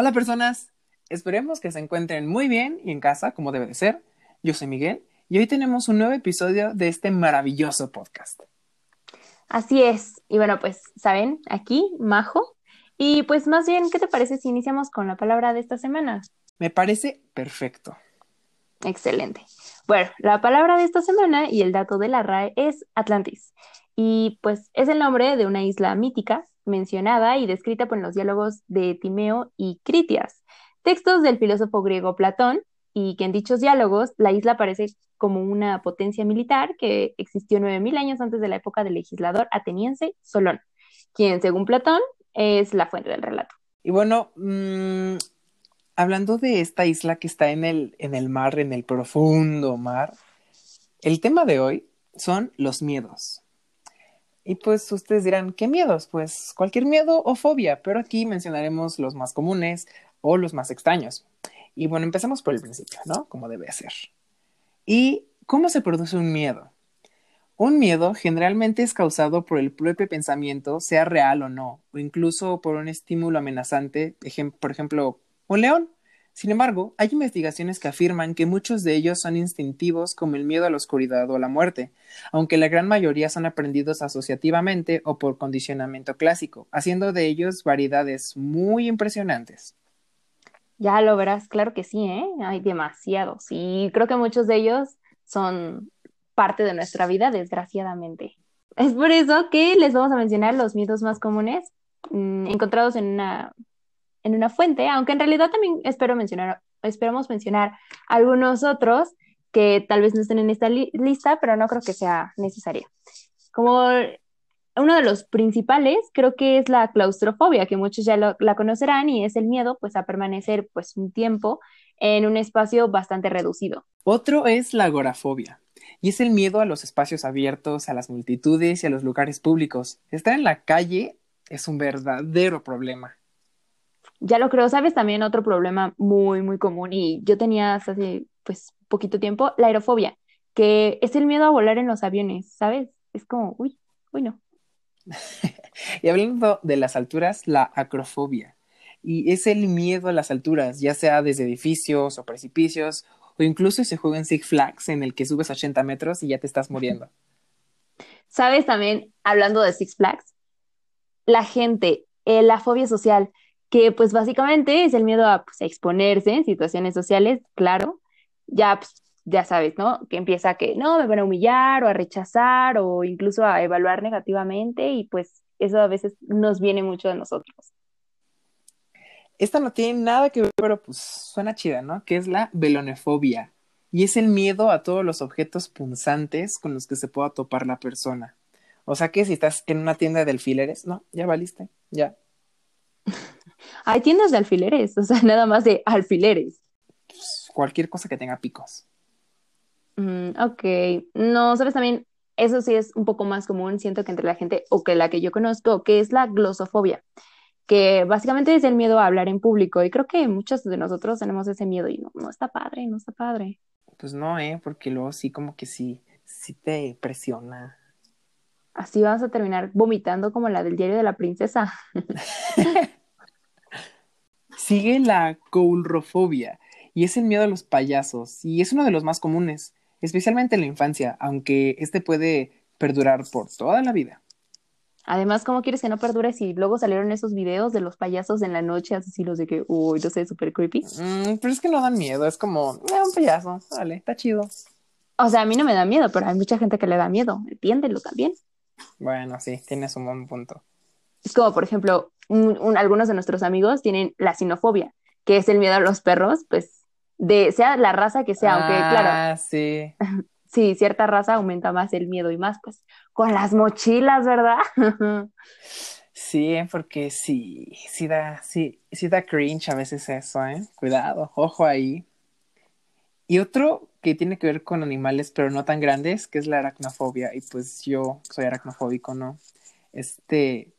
Hola personas, esperemos que se encuentren muy bien y en casa como debe de ser. Yo soy Miguel y hoy tenemos un nuevo episodio de este maravilloso podcast. Así es. Y bueno, pues, ¿saben? Aquí, Majo. Y pues más bien, ¿qué te parece si iniciamos con la palabra de esta semana? Me parece perfecto. Excelente. Bueno, la palabra de esta semana y el dato de la RAE es Atlantis. Y pues es el nombre de una isla mítica mencionada y descrita por los diálogos de Timeo y Critias, textos del filósofo griego Platón, y que en dichos diálogos la isla aparece como una potencia militar que existió 9.000 años antes de la época del legislador ateniense Solón, quien según Platón es la fuente del relato. Y bueno, mmm, hablando de esta isla que está en el, en el mar, en el profundo mar, el tema de hoy son los miedos. Y pues ustedes dirán, ¿qué miedos? Pues cualquier miedo o fobia, pero aquí mencionaremos los más comunes o los más extraños. Y bueno, empecemos por el principio, ¿no? Como debe ser. ¿Y cómo se produce un miedo? Un miedo generalmente es causado por el propio pensamiento, sea real o no, o incluso por un estímulo amenazante, por ejemplo, un león. Sin embargo, hay investigaciones que afirman que muchos de ellos son instintivos como el miedo a la oscuridad o a la muerte, aunque la gran mayoría son aprendidos asociativamente o por condicionamiento clásico, haciendo de ellos variedades muy impresionantes. Ya lo verás, claro que sí, ¿eh? Hay demasiados y creo que muchos de ellos son parte de nuestra vida, desgraciadamente. Es por eso que les vamos a mencionar los miedos más comunes mmm, encontrados en una en una fuente, aunque en realidad también espero mencionar, esperamos mencionar algunos otros que tal vez no estén en esta li lista, pero no creo que sea necesaria. Como uno de los principales creo que es la claustrofobia, que muchos ya lo, la conocerán y es el miedo pues a permanecer pues un tiempo en un espacio bastante reducido. Otro es la agorafobia. Y es el miedo a los espacios abiertos, a las multitudes y a los lugares públicos. Estar en la calle es un verdadero problema. Ya lo creo, sabes también otro problema muy, muy común y yo tenía hace pues poquito tiempo, la aerofobia, que es el miedo a volar en los aviones, ¿sabes? Es como, uy, uy, no. y hablando de las alturas, la acrofobia. Y es el miedo a las alturas, ya sea desde edificios o precipicios, o incluso se juega en Six Flags, en el que subes 80 metros y ya te estás muriendo. ¿Sabes también, hablando de Six Flags? La gente, eh, la fobia social, que pues básicamente es el miedo a, pues, a exponerse en situaciones sociales, claro, ya, pues, ya sabes, ¿no? Que empieza que no, me van a humillar o a rechazar o incluso a evaluar negativamente y pues eso a veces nos viene mucho de nosotros. Esta no tiene nada que ver, pero pues suena chida, ¿no? Que es la velonefobia y es el miedo a todos los objetos punzantes con los que se pueda topar la persona. O sea que si estás en una tienda de alfileres, no, ya valiste, ya, hay tiendas de alfileres, o sea, nada más de alfileres. Pues, cualquier cosa que tenga picos. Mm, ok. No, sabes también, eso sí es un poco más común, siento que entre la gente, o que la que yo conozco, que es la glosofobia, que básicamente es el miedo a hablar en público. Y creo que muchos de nosotros tenemos ese miedo y no, no está padre, no está padre. Pues no, ¿eh? Porque luego sí, como que sí, sí te presiona. Así vas a terminar vomitando como la del diario de la princesa. Sigue la coulrofobia y es el miedo a los payasos y es uno de los más comunes, especialmente en la infancia, aunque este puede perdurar por toda la vida. Además, ¿cómo quieres que no perdure si luego salieron esos videos de los payasos en la noche, así los de que, uy, no sé, súper creepy? Mm, pero es que no dan miedo, es como, eh, un payaso, vale, está chido. O sea, a mí no me da miedo, pero hay mucha gente que le da miedo, entiéndelo también. Bueno, sí, tienes un buen punto. Es como, por ejemplo, algunos de nuestros amigos tienen la sinofobia, que es el miedo a los perros, pues, de sea la raza que sea, aunque claro. Ah, sí. Sí, cierta raza aumenta más el miedo y más, pues, con las mochilas, ¿verdad? sí, porque sí, sí da, sí, sí da cringe a veces eso, ¿eh? Cuidado, ojo ahí. Y otro que tiene que ver con animales, pero no tan grandes, que es la aracnofobia. Y pues yo soy aracnofóbico, ¿no? Este,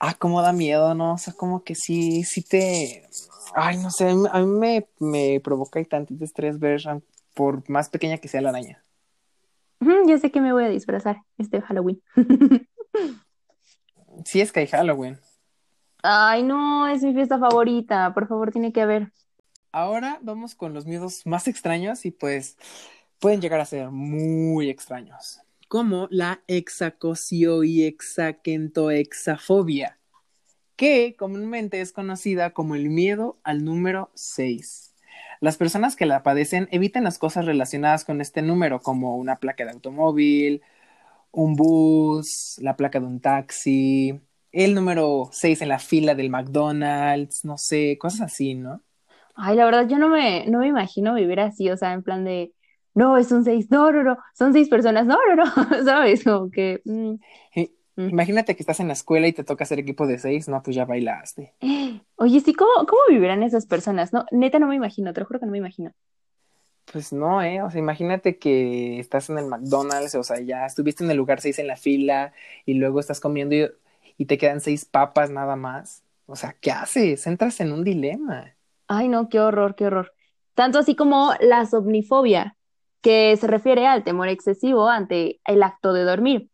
ah, cómo da miedo, ¿no? O sea, como que sí, sí te, ay, no sé, a mí me, me provoca tantito estrés ver, por más pequeña que sea la araña. yo sé que me voy a disfrazar este Halloween. sí, es que hay Halloween. Ay, no, es mi fiesta favorita. Por favor, tiene que haber. Ahora vamos con los miedos más extraños y pues pueden llegar a ser muy extraños, como la hexacosio y hexaquentohexafobia, que comúnmente es conocida como el miedo al número 6. Las personas que la padecen evitan las cosas relacionadas con este número, como una placa de automóvil, un bus, la placa de un taxi, el número 6 en la fila del McDonald's, no sé, cosas así, ¿no? Ay, la verdad, yo no me, no me imagino vivir así, o sea, en plan de, no, es un seis, no, no, no, son seis personas, no, no, no, ¿sabes? Como que... mm, mm. Imagínate que estás en la escuela y te toca hacer equipo de 6, no, pues ya bailaste. Oye, sí, ¿cómo, cómo vivirán esas personas? No, neta, no me imagino, te lo juro que no me imagino. Pues no, ¿eh? O sea, imagínate que estás en el McDonald's, o sea, ya estuviste en el lugar 6 en la fila y luego estás comiendo y, y te quedan seis papas nada más. O sea, ¿qué haces? Entras en un dilema. Ay, no, qué horror, qué horror. Tanto así como la somnifobia, que se refiere al temor excesivo ante el acto de dormir.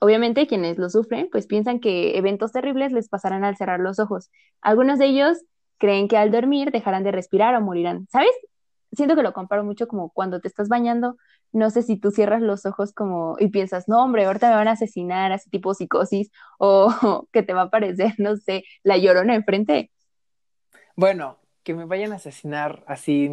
Obviamente, quienes lo sufren, pues piensan que eventos terribles les pasarán al cerrar los ojos. Algunos de ellos creen que al dormir dejarán de respirar o morirán. ¿Sabes? Siento que lo comparo mucho como cuando te estás bañando. No sé si tú cierras los ojos como y piensas, no, hombre, ahorita me van a asesinar, así tipo psicosis, o que te va a aparecer, no sé, la llorona enfrente. Bueno, que me vayan a asesinar así,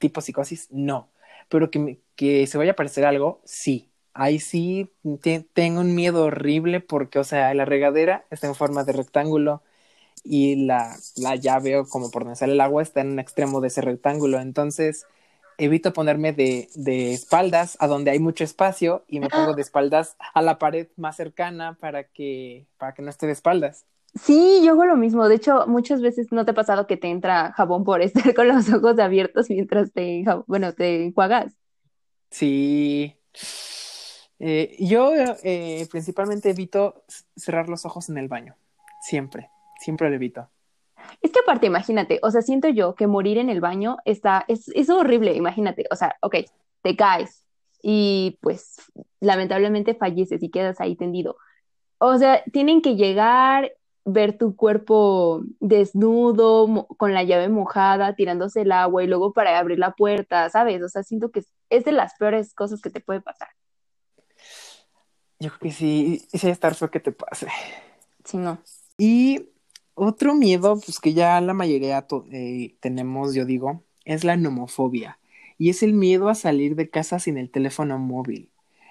tipo psicosis, no. Pero que, me- que se vaya a aparecer algo, sí. Ahí sí te- tengo un miedo horrible porque, o sea, la regadera está en forma de rectángulo y la, la llave o como por donde sale el agua está en un extremo de ese rectángulo. Entonces, evito ponerme de, de espaldas a donde hay mucho espacio y me pongo de espaldas a la pared más cercana para que, para que no esté de espaldas. Sí, yo hago lo mismo. De hecho, muchas veces no te ha pasado que te entra jabón por estar con los ojos abiertos mientras te, bueno, te enjuagas. Sí. Eh, yo eh, principalmente evito cerrar los ojos en el baño. Siempre, siempre lo evito. Es que aparte, imagínate, o sea, siento yo que morir en el baño está, es, es horrible, imagínate. O sea, ok, te caes y pues lamentablemente falleces y quedas ahí tendido. O sea, tienen que llegar, ver tu cuerpo desnudo, con la llave mojada, tirándose el agua y luego para abrir la puerta, ¿sabes? O sea, siento que es, de las peores cosas que te puede pasar. Yo creo que sí, sí estar feo que te pase. Si no. Y otro miedo, pues que ya la mayoría eh, tenemos, yo digo, es la nomofobia. Y es el miedo a salir de casa sin el teléfono móvil.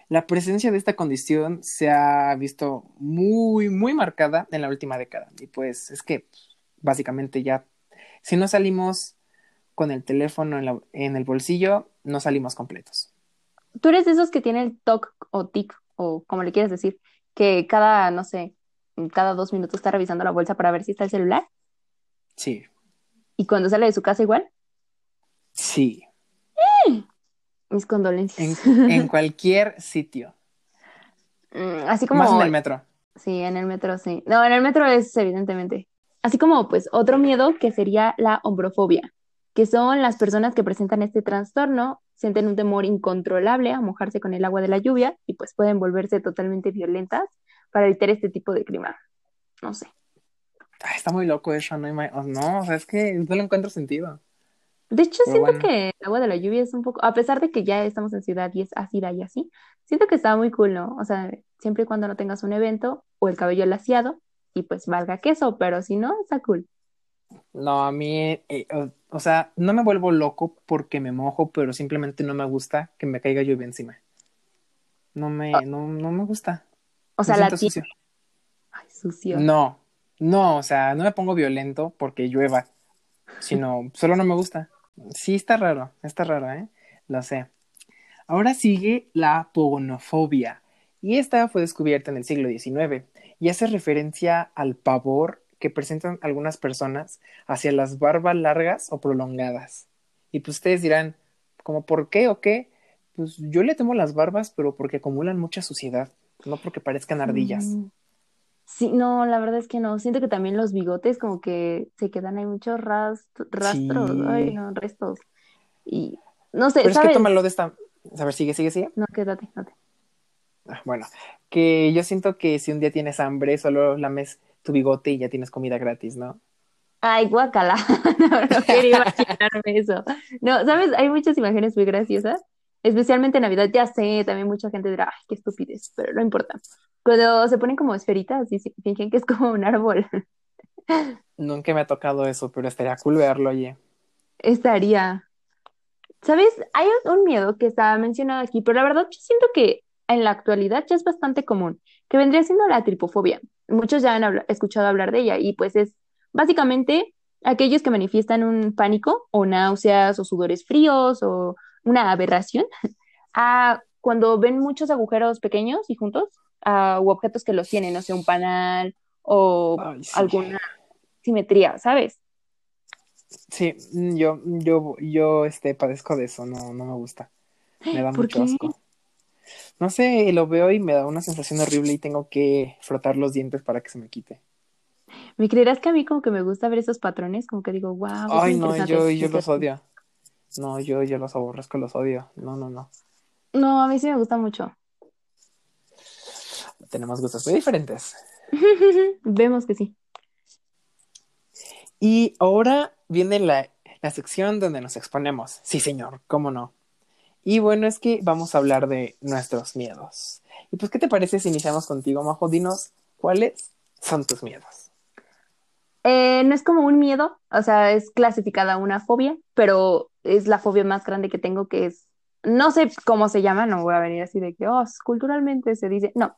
La presencia de esta condición se ha visto muy, muy marcada en la última década. Y pues es que básicamente ya, si no salimos con el teléfono en, la- en el bolsillo, no salimos completos. Tú eres de esos que tiene el TOC o TIC o como le quieras decir, que cada, no sé, cada dos minutos está revisando la bolsa para ver si está el celular Sí, y cuando sale de su casa igual. sí, Mis en, condolencias. en cualquier sitio, Mm, Así más como, en el metro. sí, en el metro, sí. No, en el metro es evidentemente. Así como, pues, otro miedo que sería la ombrofobia, que son las personas que presentan este trastorno, sienten un temor incontrolable a mojarse con el agua de la lluvia y pues pueden volverse totalmente violentas para evitar este tipo de crimen. No sé. Ay, está muy loco eso, no, no, o sea, es que no le encuentro sentido. De hecho, Pero siento bueno. que el agua de la lluvia es un poco, a pesar de que ya estamos en ciudad y es ácida y así, siento que está muy cool, ¿no? O sea, siempre y cuando no tengas un evento o el cabello laciado y pues valga queso, pero si no, está cool. No, a mí, eh, o, o sea, no me vuelvo loco porque me mojo, pero simplemente no me gusta que me caiga lluvia encima. No me, no, no me gusta. O Me sea, la sucio. Ay, sucio. No, no, o sea, no me pongo violento porque llueva, sino solo no me gusta. Sí, está raro, está raro, ¿eh? Lo sé. Ahora sigue la pogonofobia, y esta fue descubierta en el siglo XIX y hace referencia al pavor que presentan algunas personas hacia las barbas largas o prolongadas. Y pues ustedes dirán, ¿como por qué o qué? Pues yo le temo las barbas, pero porque acumulan mucha suciedad, no porque parezcan ardillas. Mm. Sí, no, la verdad es que no. Siento que también los bigotes como que se quedan ahí muchos rast- rastros, ay, no, restos. Y no sé, Pero es que tómalo de esta... A ver, sigue, sigue, sigue. No, quédate, quédate. Ah, Bueno, que yo siento que si un día tienes hambre, solo lames tu bigote y ya tienes comida gratis, ¿no? Ay, guacala. no, no quería imaginarme eso. No, ¿sabes? Hay muchas imágenes muy graciosas, especialmente en Navidad. Ya sé, también mucha gente dirá, ay, qué estupidez, pero no importa. Cuando se ponen como esferitas y fingen que es como un árbol. Nunca me ha tocado eso, pero estaría cool verlo, oye. Estaría. ¿Sabes? Hay un miedo que está mencionado aquí, pero la verdad yo siento que en la actualidad ya es bastante común, que vendría siendo la tripofobia. Muchos ya han escuchado hablar de ella y pues es básicamente aquellos que manifiestan un pánico o náuseas o sudores fríos o una aberración a cuando ven muchos agujeros pequeños y juntos u objetos que los tienen, no sé, un panal o alguna simetría, ¿sabes? Sí, yo, yo, yo, este, padezco de eso, no, no me gusta. Me da mucho asco. No sé, lo veo y me da una sensación horrible y tengo que frotar los dientes para que se me quite. ¿Me creerás que a mí como que me gusta ver esos patrones? Como que digo, wow. Ay, no, yo, yo los odio. No, yo, yo los aborrezco, los odio. No, no, no. No, a mí sí me gusta mucho. Tenemos gustos muy diferentes. Vemos que sí. Y ahora viene la, la sección donde nos exponemos. Sí, señor, cómo no. Y bueno, es que vamos a hablar de nuestros miedos. Y pues, ¿qué te parece si iniciamos contigo, Majo? Dinos cuáles son tus miedos. Eh, no es como un miedo, o sea, es clasificada una fobia, pero es la fobia más grande que tengo, que es, no sé cómo se llama, no voy a venir así de que, oh, culturalmente se dice, no,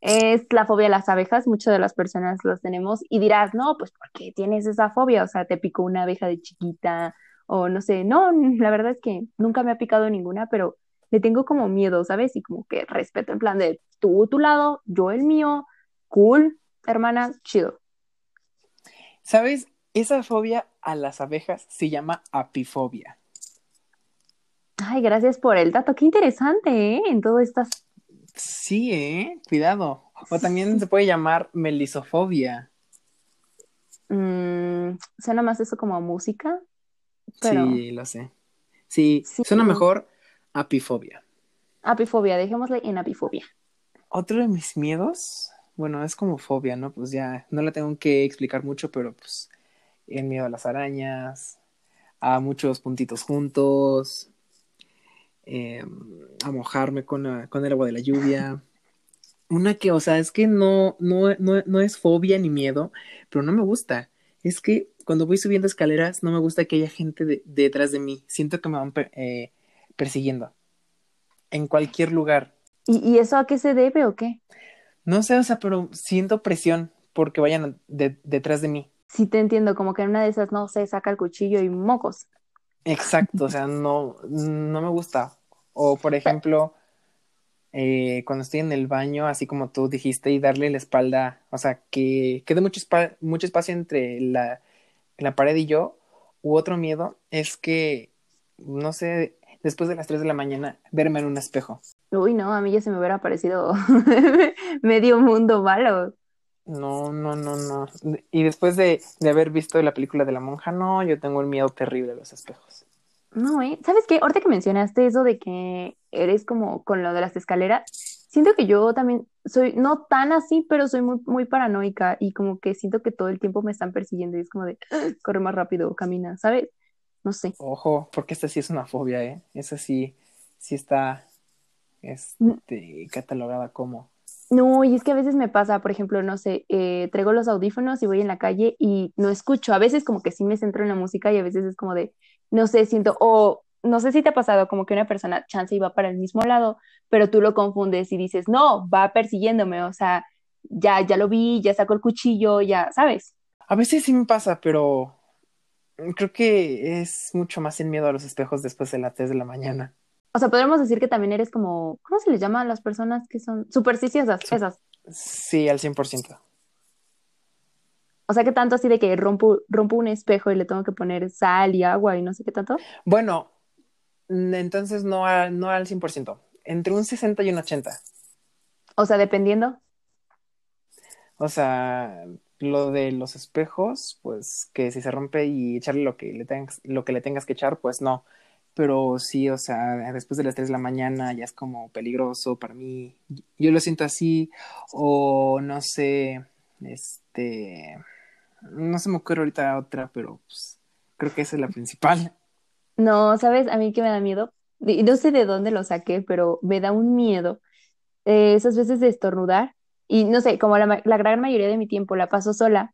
es la fobia a las abejas, muchas de las personas los tenemos y dirás, no, pues ¿por qué tienes esa fobia? O sea, te picó una abeja de chiquita o no sé, no, la verdad es que nunca me ha picado ninguna, pero le tengo como miedo, ¿sabes? Y como que respeto en plan de tú tu lado, yo el mío, cool, hermana, chido. ¿Sabes? Esa fobia a las abejas se llama apifobia. Ay, gracias por el dato. Qué interesante, ¿eh? En todo estas. Sí, ¿eh? Cuidado. O también se puede llamar melisofobia. Mm, suena más eso como música. Sí, lo sé. Sí, suena mejor apifobia. Apifobia, dejémosle en apifobia. Otro de mis miedos, bueno, es como fobia, ¿no? Pues ya no la tengo que explicar mucho, pero pues el miedo a las arañas, a muchos puntitos juntos, em, a mojarme con, el agua de la lluvia. Una que, o sea, es que no, no, no, no es fobia ni miedo, pero no me gusta. Es que cuando voy subiendo escaleras no me gusta que haya gente detrás de mí. Siento que me van eh, persiguiendo. En cualquier lugar. ¿Y, eso a qué se debe o qué? No sé, o sea, pero siento presión porque vayan detrás de mí. Sí, te entiendo, como que en una de esas no se saca el cuchillo y mocos. Exacto, o sea, no, no me gusta. O por ejemplo, eh, cuando estoy en el baño, así como tú dijiste, y darle la espalda, o sea, que quede mucho, mucho espacio entre la, la pared y yo, u otro miedo es que, no sé, después de las 3 de la mañana, verme en un espejo. Uy, no, a mí ya se me hubiera parecido medio mundo malo. No, no, no, no. Y después de, de, haber visto la película de la monja, no, yo tengo el miedo terrible a los espejos. No, ¿eh? ¿Sabes qué? Ahorita que mencionaste eso de que eres como con lo de las escaleras, siento que yo también soy, no tan así, pero soy muy, muy paranoica y como que siento que todo el tiempo me están persiguiendo y es como de, corre más rápido, camina, ¿sabes? No sé. Ojo, porque esta sí es una fobia, ¿eh? Esa sí, sí está, este, catalogada como. No, y es que a veces me pasa, por ejemplo, no sé, eh, traigo los audífonos y voy en la calle y no escucho. A veces como que sí me centro en la música y a veces es como de, no sé, siento, o no sé si te ha pasado como que una persona chance y va para el mismo lado, pero tú lo confundes y dices, no, va persiguiéndome, o sea, ya, ya lo vi, ya sacó el cuchillo, ya, ¿sabes? A veces sí me pasa, pero creo que es mucho más sin miedo a los espejos después de las 3 de la mañana. O sea, podemos decir que también eres como, ¿cómo se les llama a las personas que son supersticiosas? esas. Sí, al 100%. O sea, que tanto así de que rompo, rompo un espejo y le tengo que poner sal y agua y no sé qué tanto. Bueno, entonces no, no al 100%, entre un 60 y un 80. O sea, dependiendo. O sea, lo de los espejos, pues que si se rompe y echarle lo que le tengas, lo que le tengas que echar, pues no. Pero sí, o sea, después de las 3 de la mañana ya es como peligroso para mí. Yo lo siento así. O no sé, Este, no se me ocurre ahorita otra, pero pues, creo que esa es la principal. No, ¿sabes? A mí que me da miedo. No sé de dónde lo saqué, pero me da un miedo eh, esas veces de estornudar. Y no sé, como la, la gran mayoría de mi tiempo la paso sola,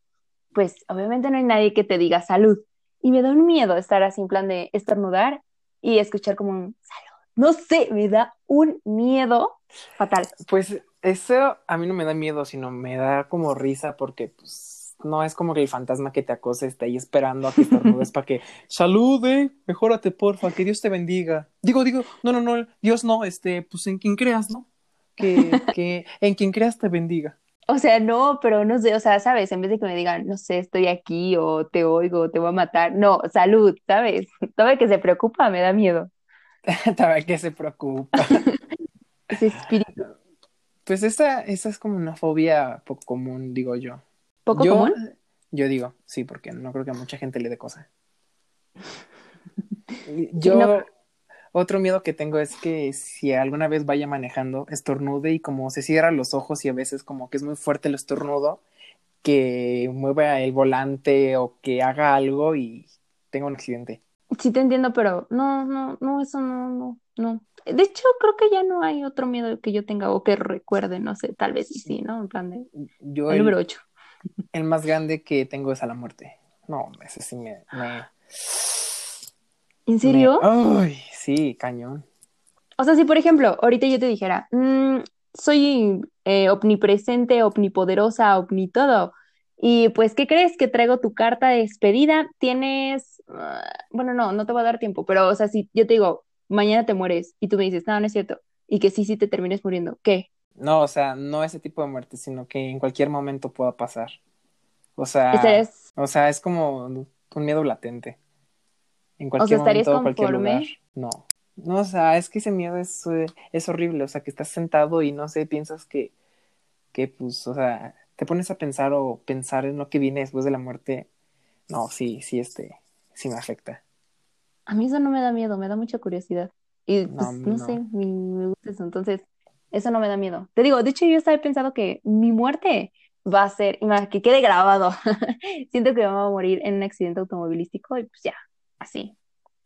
pues obviamente no hay nadie que te diga salud. Y me da un miedo estar así en plan de estornudar y escuchar como un salud. No sé, me da un miedo fatal. Pues eso a mí no me da miedo, sino me da como risa porque pues no es como que el fantasma que te acose está ahí esperando a que estornudes para que salude, mejórate porfa, que Dios te bendiga. Digo, digo, no, no, no, Dios no, este, pues en quien creas, ¿no? Que, que en quien creas te bendiga. O sea, no, pero no sé, o sea, ¿sabes? En vez de que me digan, no sé, estoy aquí o te oigo, te voy a matar. No, salud, ¿sabes? Todo que se preocupa me da miedo. También que se preocupa. Ese espíritu Pues esa, esa es como una fobia poco común, digo yo. poco yo, común. Yo digo, sí, porque no creo que a mucha gente le dé cosa. Yo, no, otro miedo que tengo es que si alguna vez vaya manejando, estornude y como se cierra los ojos y a veces como que es muy fuerte el estornudo, que mueva el volante o que haga algo y tenga un accidente. sí te entiendo, pero no, no, no, eso no, no, no. De hecho, creo que ya no hay otro miedo que yo tenga o que recuerde, no sé, tal vez sí, sí, ¿no? En plan de, Yo el el, número 8. el más grande que tengo es a la muerte. No, ese sí me, me, ¿En me, serio? ay, sí, cañón. O sea, si por ejemplo, ahorita yo te dijera, "Mm, soy eh, omnipresente, omnipoderosa, omnitodo, y pues, ¿qué crees? Que traigo tu carta de despedida, tienes, ah, bueno, no, no te voy a dar tiempo, pero, o sea, si yo te digo, mañana te mueres, y tú me dices, no, no es cierto, y que sí, sí te termines muriendo, ¿qué? No, o sea, no ese tipo de muerte, sino que en cualquier momento pueda pasar. O sea, ¿Estarías, o sea, es como un miedo latente. En o sea, cualquier estarías momento, cualquier lugar. conforme? No. No, o sea, es que ese miedo es, eh, es horrible. O sea, que estás sentado y no sé, piensas que, que, pues, o sea, te pones a pensar o pensar en lo que viene después de la muerte. No, sí, sí, este, sí me afecta. A mí eso no me da miedo, me da mucha curiosidad. Y No, pues, no sé, me, me gusta eso, entonces, eso no me da miedo. Te digo, de hecho, yo estaba pensando que mi muerte va a ser, que quede grabado. Siento que vamos a morir en un accidente automovilístico y pues ya, así,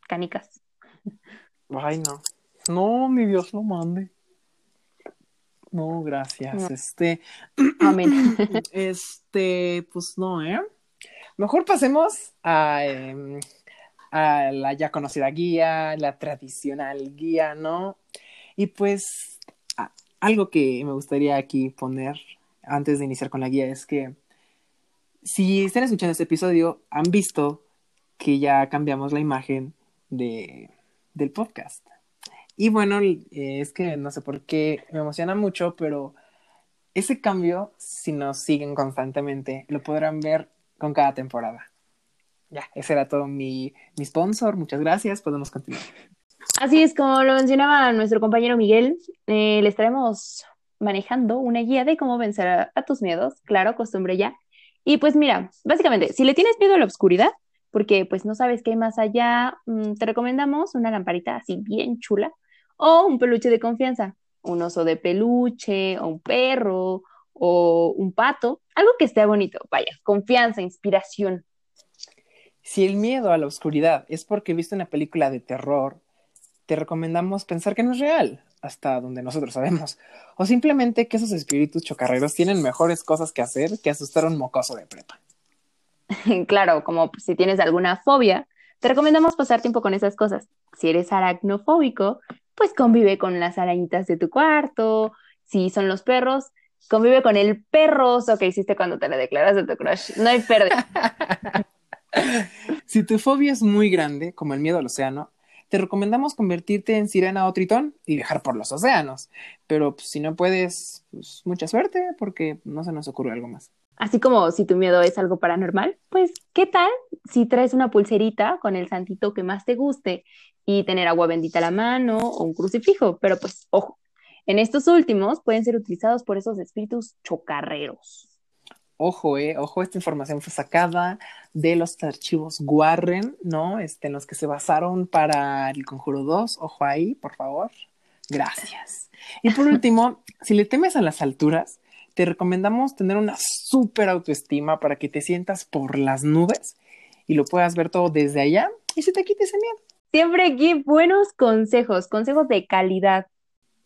canicas. Ay, no. No, mi Dios lo mande. No, gracias. No, Este, amén. este, pues no, ¿eh? Mejor pasemos a, em, a la ya conocida guía, la tradicional guía, ¿no? Y pues a- algo que me gustaría aquí poner antes de iniciar con la guía es que si están escuchando este episodio, han visto que ya cambiamos la imagen de, del podcast. Y bueno, eh, es que no sé por qué me emociona mucho, pero ese cambio, si nos siguen constantemente, lo podrán ver con cada temporada. Ya, ese era todo mi, mi sponsor. Muchas gracias. Podemos continuar. Así es, como lo mencionaba nuestro compañero Miguel, eh, le estaremos manejando una guía de cómo vencer a, a tus miedos, claro, costumbre ya. Y pues mira, básicamente, si le tienes miedo a la oscuridad, porque pues no sabes qué hay más allá, mm, te recomendamos una lamparita así bien chula o un peluche de confianza, un oso de peluche o un perro o un pato, algo que esté bonito, vaya, confianza, inspiración. Si el miedo a la oscuridad es porque viste una película de terror, te recomendamos pensar que no es real, hasta donde nosotros sabemos, o simplemente que esos espíritus chocarreros tienen mejores cosas que hacer que asustar a un mocoso de prepa. Claro, como si tienes alguna fobia, te recomendamos pasar tiempo con esas cosas. Si eres aracnofóbico, pues convive con las arañitas de tu cuarto. Si son los perros, convive con el perroso que hiciste cuando te le declaras a tu crush. No hay pérdida. Si tu fobia es muy grande, como el miedo al océano, te recomendamos convertirte en sirena o tritón y viajar por los océanos. Pero pues, si no puedes, pues mucha suerte, porque no se nos ocurre algo más. Así como si tu miedo es algo paranormal, pues ¿qué tal si traes una pulserita con el santito que más te guste y tener agua bendita a la mano o un crucifijo? Pero pues ojo, en estos últimos pueden ser utilizados por esos espíritus chocarreros. Ojo, eh, ojo, esta información fue sacada de los archivos Warren, ¿no? Este, en los que se basaron para el Conjuro 2. Ojo ahí, por favor. Gracias. Y por último, si le temes a las alturas, te recomendamos tener una súper autoestima para que te sientas por las nubes y lo puedas ver todo desde allá y se te quite ese miedo. Siempre aquí buenos consejos, consejos de calidad.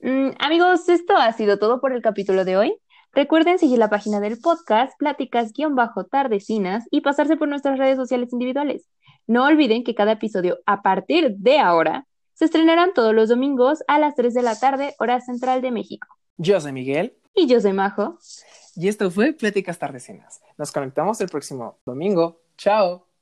Mm, amigos, esto ha sido todo por el capítulo de hoy. Recuerden seguir la página del podcast, pláticas-tardecinas y pasarse por nuestras redes sociales individuales. No olviden que cada episodio a partir de ahora se estrenarán todos los domingos a las 3 de la tarde, hora central de México. Yo soy Miguel. Y yo soy Majo. Y esto fue Pláticas Tardecinas. Nos conectamos el próximo domingo. Chao.